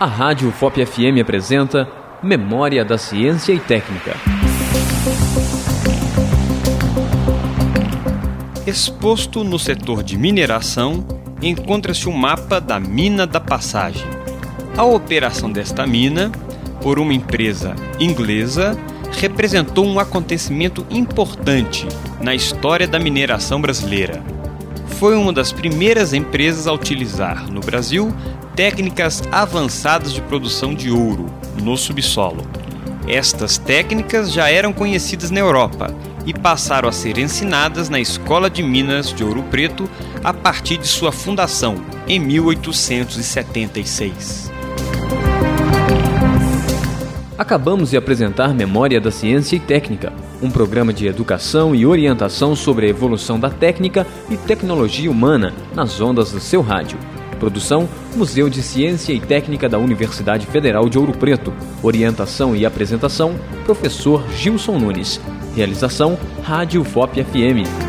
A Rádio FOP FM apresenta Memória da Ciência e Técnica. Exposto no setor de mineração, encontra-se um mapa da Mina da Passagem. A operação desta mina, por uma empresa inglesa, representou um acontecimento importante na história da mineração brasileira. Foi uma das primeiras empresas a utilizar, no Brasil, técnicas avançadas de produção de ouro no subsolo. Estas técnicas já eram conhecidas na Europa e passaram a ser ensinadas na Escola de Minas de Ouro Preto a partir de sua fundação, em 1876. Acabamos de apresentar Memória da Ciência e Técnica, um programa de educação e orientação sobre a evolução da técnica e tecnologia humana nas ondas do seu rádio. Produção: Museu de Ciência e Técnica da Universidade Federal de Ouro Preto. Orientação e apresentação: Professor Gilson Nunes. Realização: Rádio FOP FM.